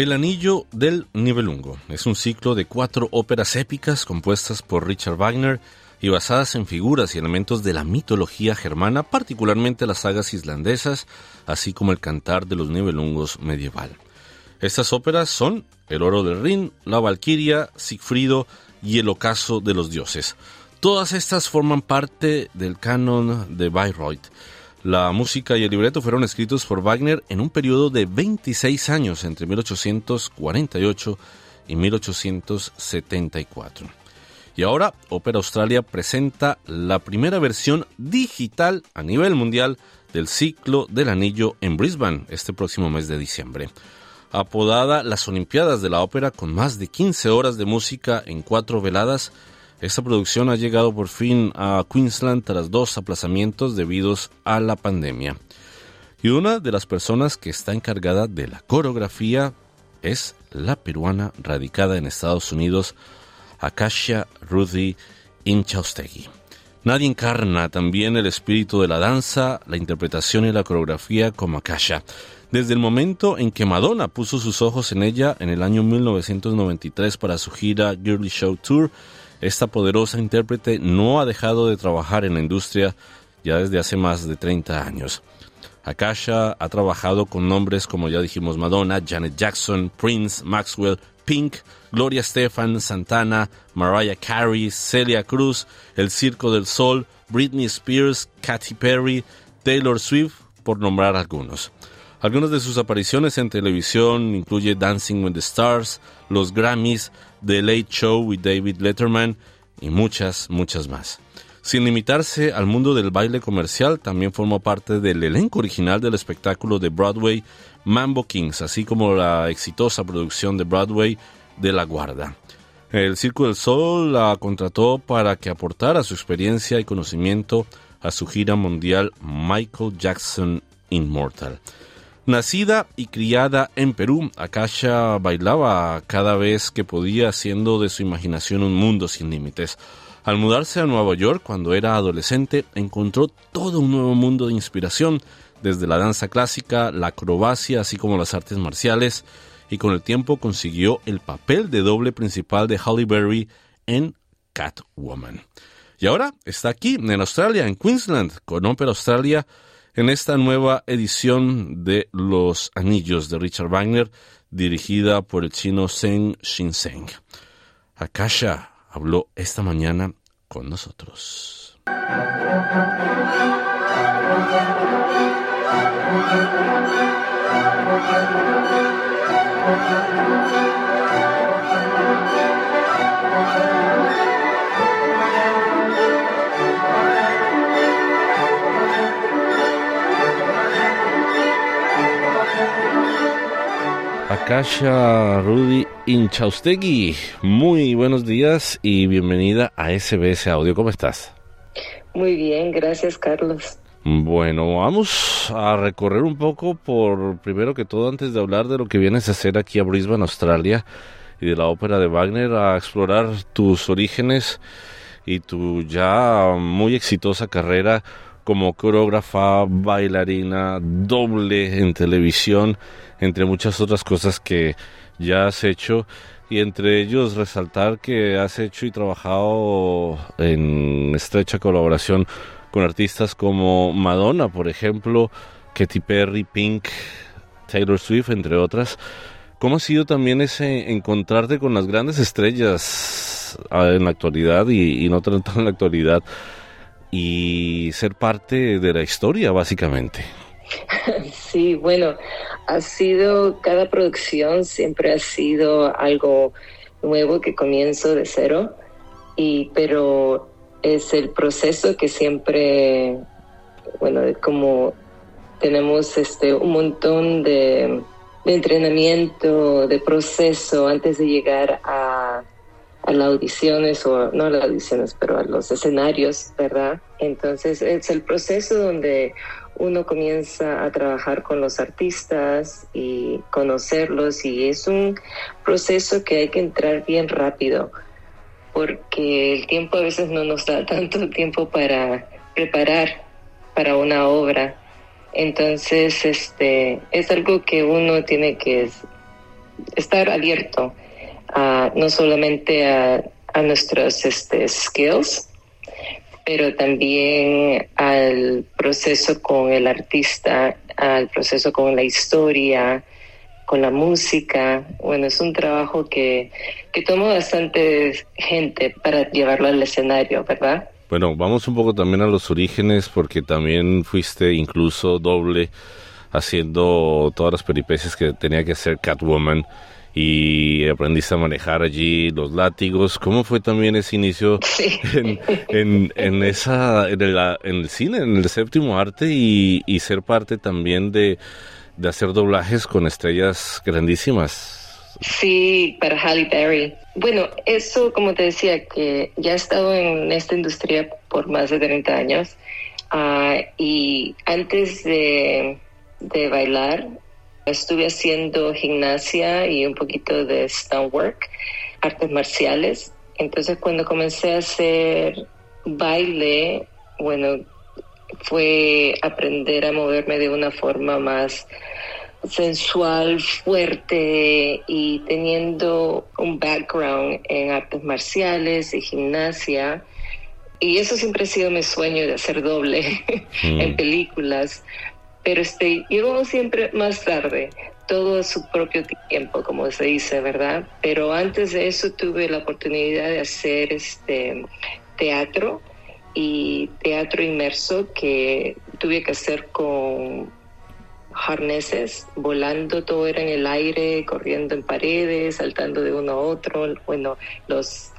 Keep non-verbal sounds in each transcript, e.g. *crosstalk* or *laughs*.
El Anillo del Nibelungo es un ciclo de cuatro óperas épicas compuestas por Richard Wagner y basadas en figuras y elementos de la mitología germana, particularmente las sagas islandesas, así como el cantar de los Nibelungos medieval. Estas óperas son El Oro del Rin, La Valquiria, Sigfrido y El Ocaso de los Dioses. Todas estas forman parte del canon de Bayreuth la música y el libreto fueron escritos por Wagner en un periodo de 26 años entre 1848 y 1874. Y ahora Opera Australia presenta la primera versión digital a nivel mundial del ciclo del anillo en Brisbane este próximo mes de diciembre. Apodada las Olimpiadas de la Ópera con más de 15 horas de música en cuatro veladas, esta producción ha llegado por fin a Queensland tras dos aplazamientos debidos a la pandemia. Y una de las personas que está encargada de la coreografía es la peruana radicada en Estados Unidos, Akasha Rudy Inchaustegui. Nadie encarna también el espíritu de la danza, la interpretación y la coreografía como Akasha. Desde el momento en que Madonna puso sus ojos en ella en el año 1993 para su gira Girly Show Tour, esta poderosa intérprete no ha dejado de trabajar en la industria ya desde hace más de 30 años. Akasha ha trabajado con nombres como ya dijimos Madonna, Janet Jackson, Prince, Maxwell, Pink, Gloria Stefan, Santana, Mariah Carey, Celia Cruz, El Circo del Sol, Britney Spears, Katy Perry, Taylor Swift, por nombrar algunos. Algunas de sus apariciones en televisión incluye Dancing with the Stars, los Grammys, The Late Show with David Letterman y muchas, muchas más. Sin limitarse al mundo del baile comercial, también formó parte del elenco original del espectáculo de Broadway Mambo Kings, así como la exitosa producción de Broadway de La Guarda. El Circo del Sol la contrató para que aportara su experiencia y conocimiento a su gira mundial Michael Jackson Immortal. Nacida y criada en Perú, Akasha bailaba cada vez que podía, haciendo de su imaginación un mundo sin límites. Al mudarse a Nueva York cuando era adolescente, encontró todo un nuevo mundo de inspiración, desde la danza clásica, la acrobacia, así como las artes marciales, y con el tiempo consiguió el papel de doble principal de Halle Berry en Catwoman. Y ahora está aquí, en Australia, en Queensland, con Opera Australia, en esta nueva edición de Los Anillos de Richard Wagner, dirigida por el chino Zheng Xinseng. Akasha habló esta mañana con nosotros. Akasha Rudy Inchaustegui, muy buenos días y bienvenida a SBS Audio. ¿Cómo estás? Muy bien, gracias Carlos. Bueno, vamos a recorrer un poco por, primero que todo, antes de hablar de lo que vienes a hacer aquí a Brisbane, Australia, y de la ópera de Wagner, a explorar tus orígenes y tu ya muy exitosa carrera como coreógrafa, bailarina, doble en televisión, entre muchas otras cosas que ya has hecho y entre ellos resaltar que has hecho y trabajado en estrecha colaboración con artistas como Madonna, por ejemplo, Katy Perry, Pink, Taylor Swift, entre otras. ¿Cómo ha sido también ese encontrarte con las grandes estrellas ah, en la actualidad y, y no tanto en la actualidad? Y ser parte de la historia, básicamente. *laughs* Sí, bueno, ha sido, cada producción siempre ha sido algo nuevo que comienzo de cero, y, pero es el proceso que siempre, bueno, como tenemos este, un montón de, de entrenamiento, de proceso antes de llegar a a las audiciones o no a las audiciones, pero a los escenarios, ¿verdad? Entonces es el proceso donde uno comienza a trabajar con los artistas y conocerlos y es un proceso que hay que entrar bien rápido porque el tiempo a veces no nos da *laughs* tanto tiempo para preparar para una obra. Entonces, este, es algo que uno tiene que estar abierto a, no solamente a, a nuestros este, skills, pero también al proceso con el artista, al proceso con la historia, con la música. Bueno, es un trabajo que, que toma bastante gente para llevarlo al escenario, ¿verdad? Bueno, vamos un poco también a los orígenes porque también fuiste incluso doble haciendo todas las peripecias que tenía que hacer Catwoman y aprendiste a manejar allí los látigos. ¿Cómo fue también ese inicio *laughs* en, en, esa, en el, en el, cine, en el séptimo arte y, y ser parte también de, de hacer doblajes con estrellas grandísimas. Sí, para Halle Berry. Bueno, eso, como te decía, que ya he estado en esta industria por más de 30 años ah, y antes de, de, bailar estuve haciendo gimnasia y un poquito de stonework, artes marciales. Entonces, cuando comencé a hacer baile, bueno, fue aprender a moverme de una forma más sensual, fuerte y teniendo un background en artes marciales y gimnasia. Y eso siempre ha sido mi sueño de hacer doble *laughs* en mm. películas. Pero este, llegó siempre más tarde, todo a su propio tiempo, como se dice, ¿verdad? Pero antes de eso tuve la oportunidad de hacer este teatro y teatro inmerso que tuve que hacer con harneses, volando, todo era en el aire, corriendo en paredes, saltando de uno a otro. Bueno, los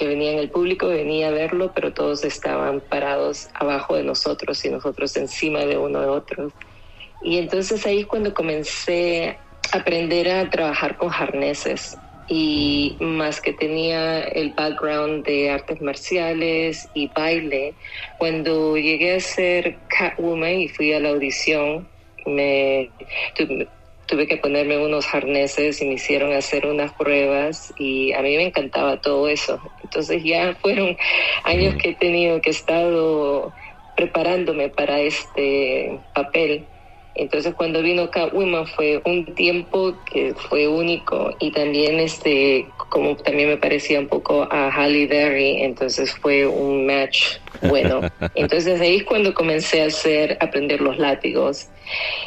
que venían el público venía a verlo, pero todos estaban parados abajo de nosotros y nosotros encima de uno de otro. Y entonces ahí es cuando comencé a aprender a trabajar con harneses y más que tenía el background de artes marciales y baile, cuando llegué a ser Catwoman y fui a la audición, me tuve, que ponerme unos arneses y me hicieron hacer unas pruebas y a mí me encantaba todo eso. Entonces ya fueron años que he tenido que he estado preparándome para este papel entonces cuando vino Catwoman fue un tiempo que fue único y también este como también me parecía un poco a Halle Berry, entonces fue un match bueno. *laughs* Entonces ahí es cuando comencé a hacer aprender los látigos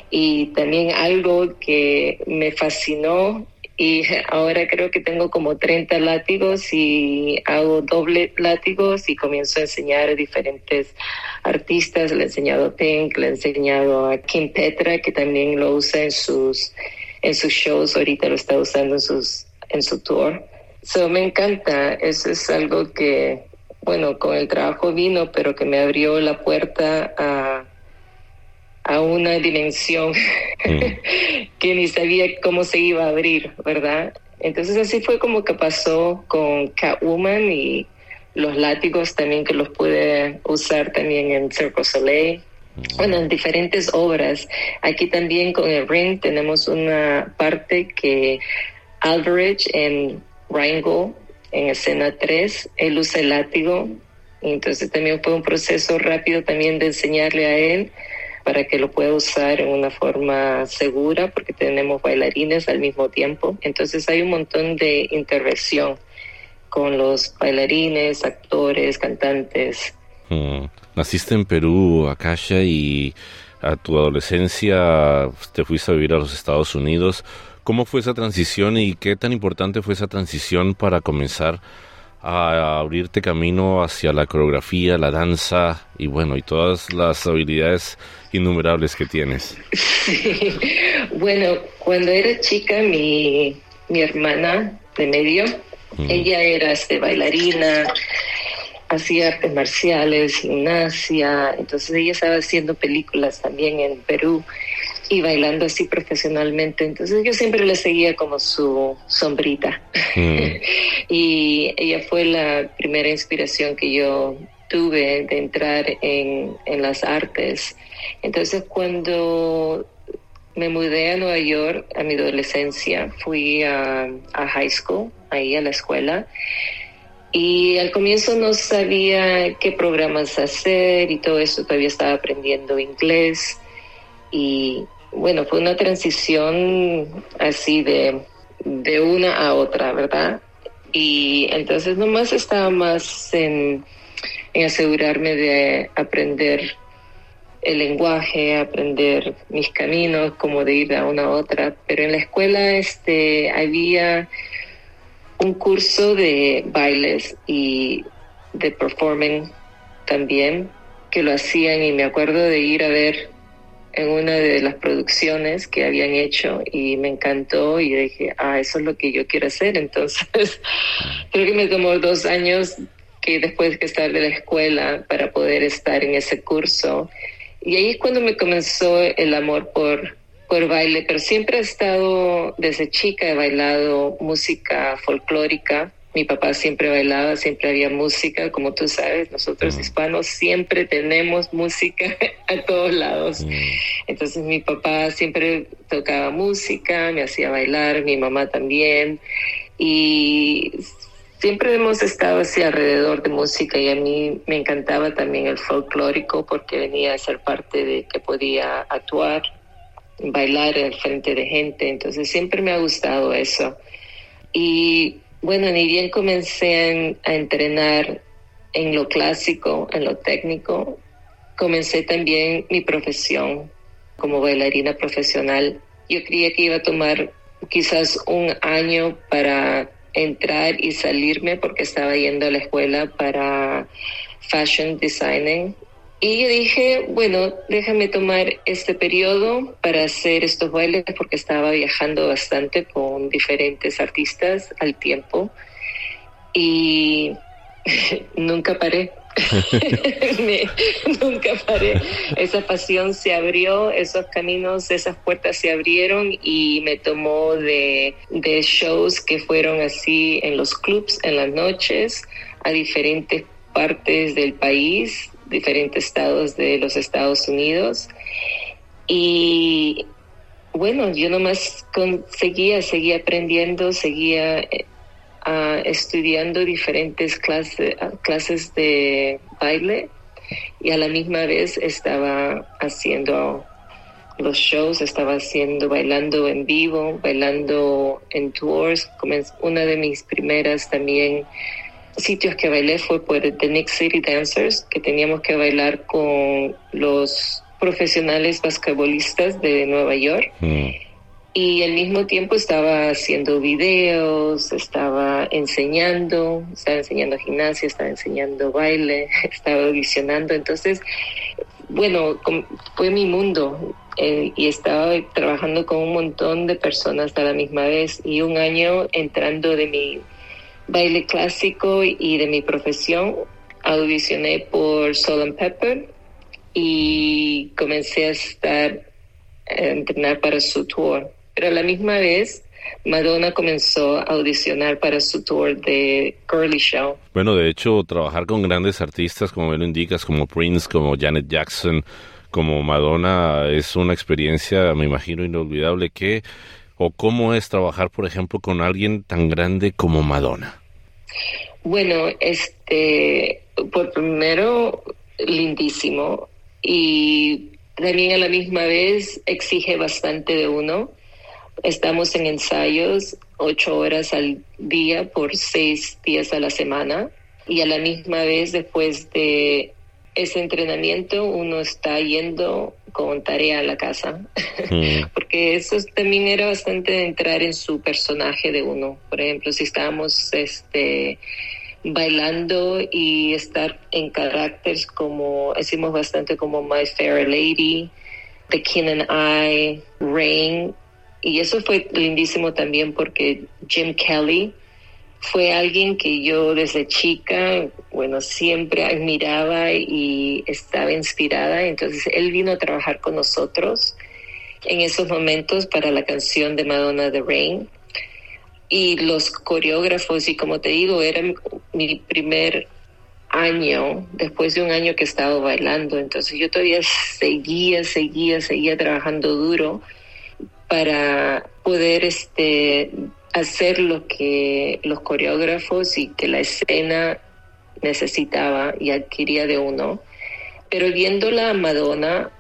y también algo que me fascinó y ahora creo que tengo como 30 látigos y hago doble látigos y comienzo a enseñar a diferentes artistas. Le he enseñado a Pink, le he enseñado a Kim Petra, que también lo usa en sus, en sus shows, ahorita lo está usando en, sus, en su tour. So, me encanta, eso es algo que, bueno, con el trabajo vino, pero que me abrió la puerta a a una dimensión mm. *laughs* que ni sabía cómo se iba a abrir, ¿verdad? Entonces así fue como que pasó con Catwoman y los látigos también que los pude usar también en Cirque Soleil. Mm. Bueno, en diferentes obras. Aquí también con el Ring tenemos una parte que Alvarez en Rango, en escena 3, él usa el látigo. Entonces también fue un proceso rápido también de enseñarle a él para que lo pueda usar en una forma segura porque tenemos bailarines al mismo tiempo. Entonces hay un montón de intervención con los bailarines, actores, cantantes. Mm. Naciste en Perú, Akasha, y a tu adolescencia te fuiste a vivir a los Estados Unidos. ¿Cómo fue esa transición y qué tan importante fue esa transición para comenzar a abrirte camino hacia la coreografía, la danza y bueno, y todas las habilidades innumerables que tienes. *laughs* Bueno, cuando era chica, mi, mi hermana de medio, ella era este, bailarina, hacía artes marciales, gimnasia, entonces ella estaba haciendo películas también en Perú y bailando así profesionalmente. Entonces yo siempre le seguía como su sombrita. Mm. *laughs* y ella fue la primera inspiración que yo tuve de entrar en, en las artes. Entonces cuando me mudé a Nueva York a mi adolescencia, fui a, a high school, ahí a la escuela, y al comienzo no sabía qué programas hacer y todo eso, todavía estaba aprendiendo inglés. Y bueno, fue una transición así de, de una a otra, ¿verdad? Y entonces nomás estaba más en, en asegurarme de aprender el lenguaje, aprender mis caminos, como de ir de una a otra. Pero en la escuela este, había un curso de bailes y de performing también, que lo hacían y me acuerdo de ir a ver en una de las producciones que habían hecho y me encantó y dije, ah, eso es lo que yo quiero hacer. *laughs* Entonces, creo que me tomó dos años que después de estar de la escuela para poder estar en ese curso y ahí es cuando me comenzó el amor por, por baile, pero siempre he estado, desde chica he bailado música folclórica. Mi papá siempre bailaba, siempre había música, como tú sabes, nosotros hispanos siempre tenemos música *laughs* a todos lados. Entonces mi papá siempre tocaba música, me hacía bailar, mi mamá también. Y siempre hemos estado así alrededor de música y a mí me encantaba también el folclórico porque venía a ser parte de que podía actuar, bailar en frente de gente, entonces siempre me ha gustado eso. Y bueno, ni bien comencé a, entrenar en lo clásico, en lo técnico, comencé también mi profesión como bailarina profesional. Yo creía que iba a tomar quizás un año para entrar y salirme porque estaba yendo a la escuela para fashion designing. Y yo dije, bueno, déjame tomar este periodo para hacer estos bailes porque estaba viajando bastante con diferentes artistas al tiempo y *laughs* nunca paré. *laughs* nunca paré. Esa pasión se abrió, esos caminos, esas puertas se abrieron y me tomó de, de shows que fueron así en los clubs, en las noches, a diferentes partes del país, diferentes estados de los Estados Unidos. Y bueno, yo nomás seguía, seguía aprendiendo, seguía eh, estudiando diferentes clases, clases de baile y a la misma vez estaba haciendo los shows, estaba haciendo, bailando en vivo, bailando en tours. Una de mis primeras también sitios que bailé fue por The Nick City Dancers, que teníamos que bailar con los profesionales basquetbolistas de Nueva York. Mm y al mismo tiempo estaba haciendo videos, estaba enseñando, estaba enseñando gimnasia, estaba enseñando baile, *laughs* estaba audicionando. Entonces, bueno, fue mi mundo eh, y estaba trabajando con un montón de personas a la misma vez y un año entrando de mi baile clásico y de mi profesión, audicioné por Soul and Pepper y comencé a estar a entrenar para su tour pero a la misma vez Madonna comenzó a audicionar para su tour de Girly Show. Bueno, de hecho, trabajar con grandes artistas, como me lo indicas, como Prince, como Janet Jackson, como Madonna, es una experiencia, me imagino, inolvidable. ¿Qué o cómo es trabajar, por ejemplo, con alguien tan grande como Madonna? Bueno, este, por primero, lindísimo y también a la misma vez exige bastante de uno Estamos en ensayos ocho horas al día por seis días a la semana y a la misma vez después de ese entrenamiento uno está yendo con tarea a la casa, *laughs* mm. porque eso también era bastante entrar en su personaje de uno. Por ejemplo, si estábamos este, bailando y estar en caracteres como, decimos bastante como My Fair Lady, The King and I, Rain, y eso fue lindísimo también porque Jim Kelly fue alguien que yo desde chica, bueno, siempre admiraba y estaba inspirada. Entonces él vino a trabajar con nosotros en esos momentos para la canción de Madonna The Rain. Y los coreógrafos, y como te digo, era mi primer año, después de un año que he estado bailando, entonces yo todavía seguía, seguía, seguía trabajando duro para poder este, hacer lo que los coreógrafos y que la escena necesitaba y adquiría de uno. Pero viéndola a Madonna,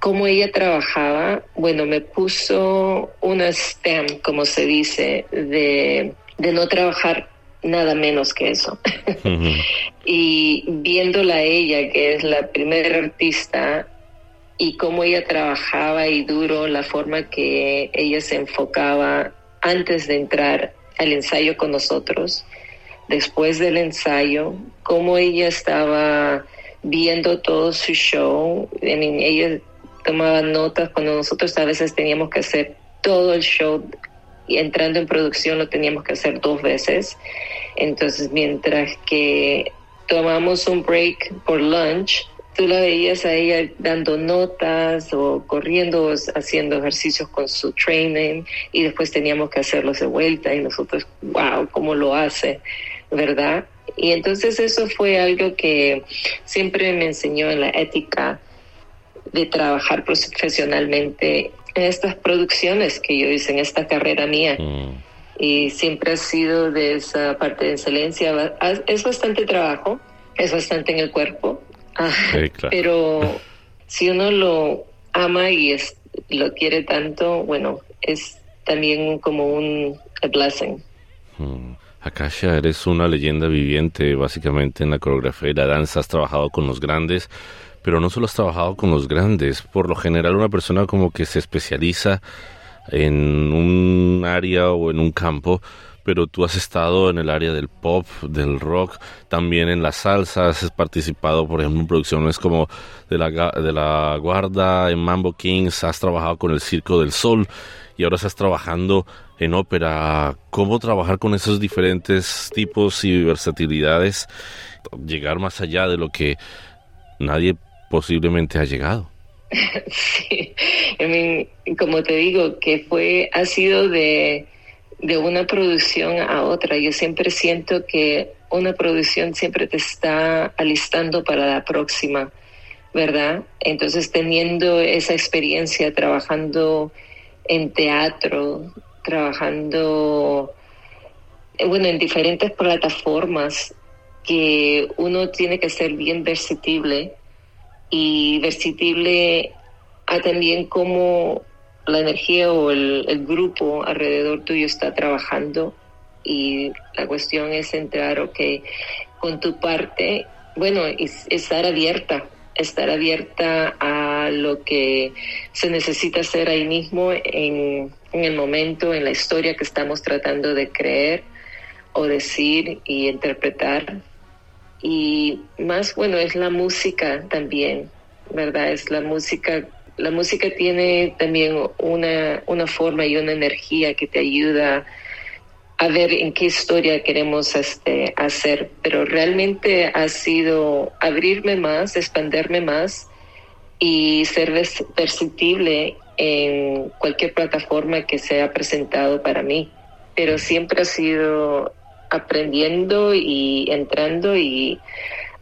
cómo ella trabajaba, bueno, me puso una stamp, como se dice, de, de no trabajar nada menos que eso. *laughs* y viéndola a ella, que es la primera artista, y cómo ella trabajaba y duro, la forma que ella se enfocaba antes de entrar al ensayo con nosotros, después del ensayo, cómo ella estaba viendo todo su show. ella tomaba notas cuando nosotros a veces teníamos que hacer todo el show y entrando en producción lo teníamos que hacer dos veces. Entonces, mientras que tomamos un break por lunch, tú la veías a ella dando notas o corriendo, haciendo ejercicios con su training y después teníamos que hacerlos de vuelta y nosotros, wow, ¿cómo lo hace? ¿Verdad? Y entonces eso fue algo que siempre me enseñó en la ética de trabajar profesionalmente en estas producciones que yo hice, en esta carrera mía. Mm. Y siempre ha sido de esa parte de excelencia. Es bastante trabajo, es bastante en el cuerpo, pero si uno lo ama y lo quiere tanto, bueno, es también como un blessing. Mm. Akasha, eres una leyenda viviente básicamente en la coreografía y la danza, has trabajado con los grandes, pero no solo has trabajado con los grandes, por lo general una persona como que se especializa en un área o en un campo, pero tú has estado en el área del pop, del rock, también en la salsa, has participado, por ejemplo, en producciones como de la, de la Guarda, en Mambo Kings, has trabajado con el Circo del Sol y ahora estás trabajando en ópera. ¿Cómo trabajar con esos diferentes tipos y versatilidades? Llegar más allá de lo que nadie posiblemente ha llegado. *laughs* Sí, como te digo, que fue, ha sido de, de una producción a otra. Yo siempre siento que una producción siempre te está alistando para la próxima, ¿verdad? Entonces, teniendo esa experiencia trabajando en teatro, trabajando, bueno, en diferentes plataformas, que uno tiene que ser bien versatility y versatility a también cómo la energía o el, grupo alrededor tuyo está trabajando y la cuestión es entrar, ok, con tu parte, bueno, estar abierta, estar abierta a lo que se necesita hacer ahí mismo en, en el momento, en la historia que estamos tratando de creer o decir y interpretar y más bueno es la música también, ¿verdad? Es la música, la música tiene también una, una forma y una energía que te ayuda a ver en qué historia queremos este, hacer, pero realmente ha sido abrirme más, expanderme más y ser perceptible en cualquier plataforma que sea presentado para mí. Pero siempre ha sido aprendiendo y entrando y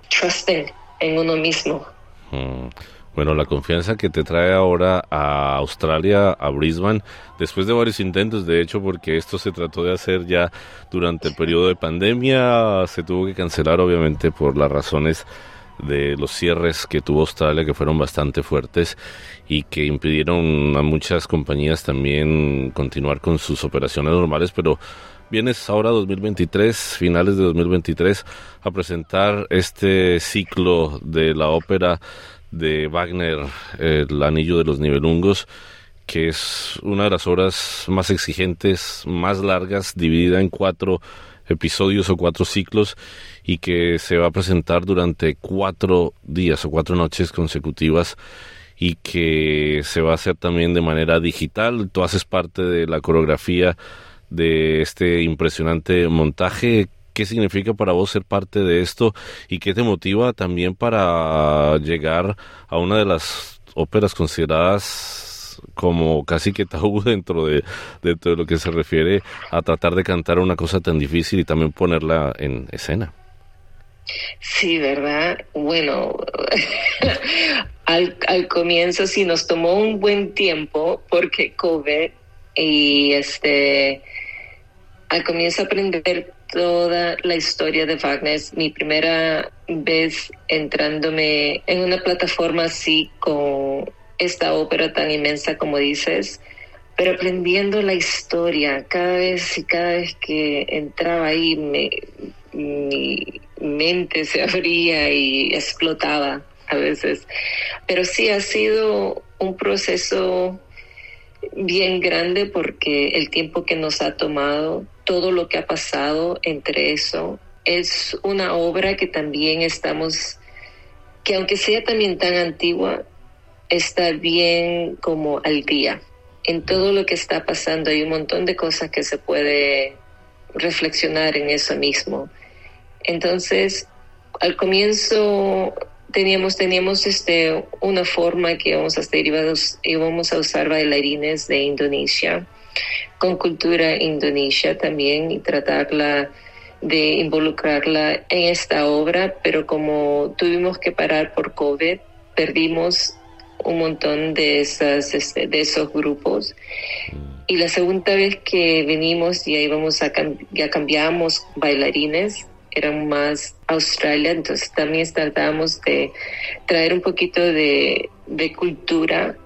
trusting en uno mismo. Mm. Bueno, la confianza que te trae ahora a Australia, a Brisbane, después de varios intentos, de hecho, porque esto se trató de hacer ya durante el periodo de pandemia, se tuvo que cancelar obviamente por las razones de los cierres que tuvo Australia, que fueron bastante fuertes y que impidieron a muchas compañías también continuar con sus operaciones normales, pero vienes ahora 2023, finales de 2023, a presentar este ciclo de la ópera de Wagner, El Anillo de los Nivelungos, que es una de las obras más exigentes, más largas, dividida en cuatro episodios o cuatro ciclos y que se va a presentar durante cuatro días o cuatro noches consecutivas y que se va a hacer también de manera digital. Tú haces parte de la coreografía de este impresionante montaje. ¿Qué significa para vos ser parte de esto y qué te motiva también para llegar a una de las óperas consideradas como casi que tabú *laughs* dentro de, dentro de lo que se refiere a tratar de cantar una cosa tan difícil y también ponerla en escena. Sí, ¿verdad? Bueno, *laughs* al, al comienzo sí nos tomó un buen tiempo porque COVID y este al comienzo aprender toda la historia de Wagner. Es mi primera vez entrándome en una plataforma así con esta ópera tan inmensa como dices, pero aprendiendo la historia cada vez y cada vez que entraba ahí mi mente se abría y explotaba a veces. Pero sí ha sido un proceso bien grande porque el tiempo que nos ha tomado, todo lo que ha pasado entre eso, es una obra que también estamos, que aunque sea también tan antigua, está bien como al día. En todo lo que está pasando hay un montón de cosas que se puede reflexionar en eso mismo. Entonces, al comienzo teníamos teníamos este una forma que íbamos a hacer íbamos a usar bailarines de Indonesia con cultura indonesia también y tratarla de involucrarla en esta obra pero como tuvimos que parar por COVID perdimos un montón de esas este, de esos grupos. Y la segunda vez que venimos ya íbamos a ya cambiamos bailarines eran más Australia, entonces también tratábamos de traer un poquito de, cultura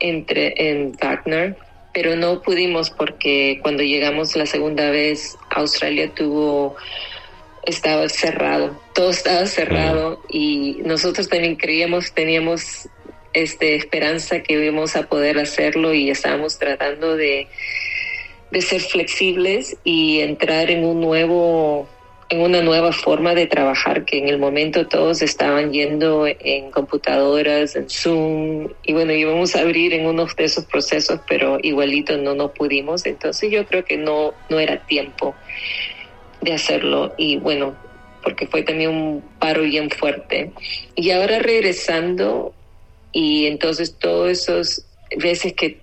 entre en Wagner, pero no pudimos porque cuando llegamos la segunda vez Australia tuvo estaba cerrado, todo estaba cerrado y nosotros también creíamos, teníamos este, esperanza que íbamos a poder hacerlo y estábamos tratando de, de ser flexibles y entrar en un nuevo en una nueva forma de trabajar que en el momento todos estaban yendo en computadoras, en Zoom, y bueno, íbamos a abrir en uno de esos procesos, pero igualito no nos pudimos, entonces yo creo que no, no era tiempo de hacerlo, y bueno, porque fue también un paro bien fuerte. Y ahora regresando, y entonces todos esos veces que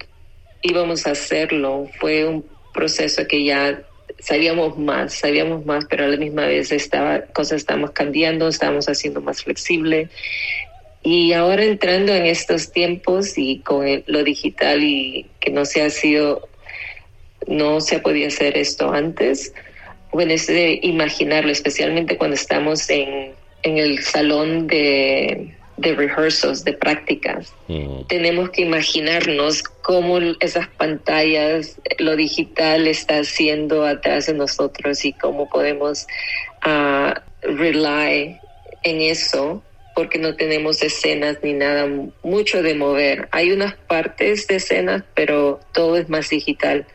íbamos a hacerlo, fue un proceso que ya sabíamos más, sabíamos más, pero a la misma vez estaba, cosas estamos cambiando, estamos haciendo más flexible. Y ahora entrando en estos tiempos y con lo digital y que no se ha sido, no se podido hacer esto antes, bueno, es de imaginarlo, especialmente cuando estamos en, en el salón de, de rehearsals, de prácticas. Mm. Tenemos que imaginarnos cómo esas pantallas, lo digital está haciendo atrás de nosotros y cómo podemos uh, rely en eso porque no tenemos escenas ni nada mucho de mover. Hay unas partes de escenas, pero todo es más digital.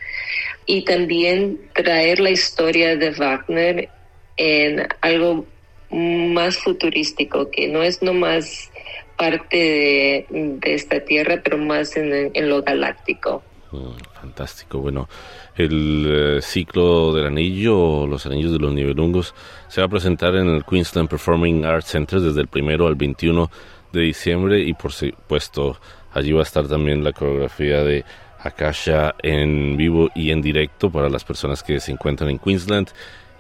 Y también traer la historia de Wagner en algo más futurístico, que no es nomás parte de, esta tierra, pero más en, lo galáctico. Mm, fantástico. Bueno, el eh, ciclo del anillo, los anillos de los nivelungos, se va a presentar en el Queensland Performing Arts Center desde el primero al 21 de diciembre y por supuesto allí va a estar también la coreografía de Akasha en vivo y en directo para las personas que se encuentran en Queensland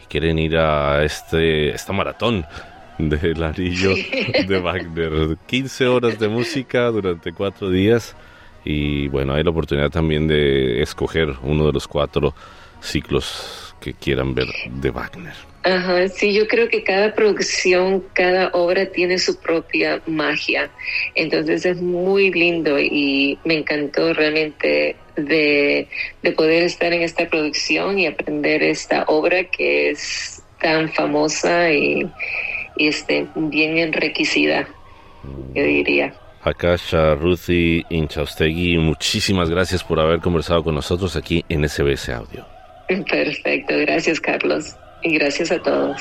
y quieren ir a este esta maratón del anillo *laughs* de Wagner. 15 horas de música durante cuatro días y bueno, hay la oportunidad también de escoger uno de los cuatro ciclos que quieran ver de Wagner. Ajá, sí, yo creo que cada producción, cada obra tiene su propia magia. Entonces es muy lindo y me encantó realmente de, de poder estar en esta producción y aprender esta obra que es tan famosa y, este, bien enriquecida, yo diría. Akasha, Ruthie Inchaustegui, muchísimas gracias por haber conversado con nosotros aquí en SBS Audio. Perfecto, gracias Carlos y gracias a todos.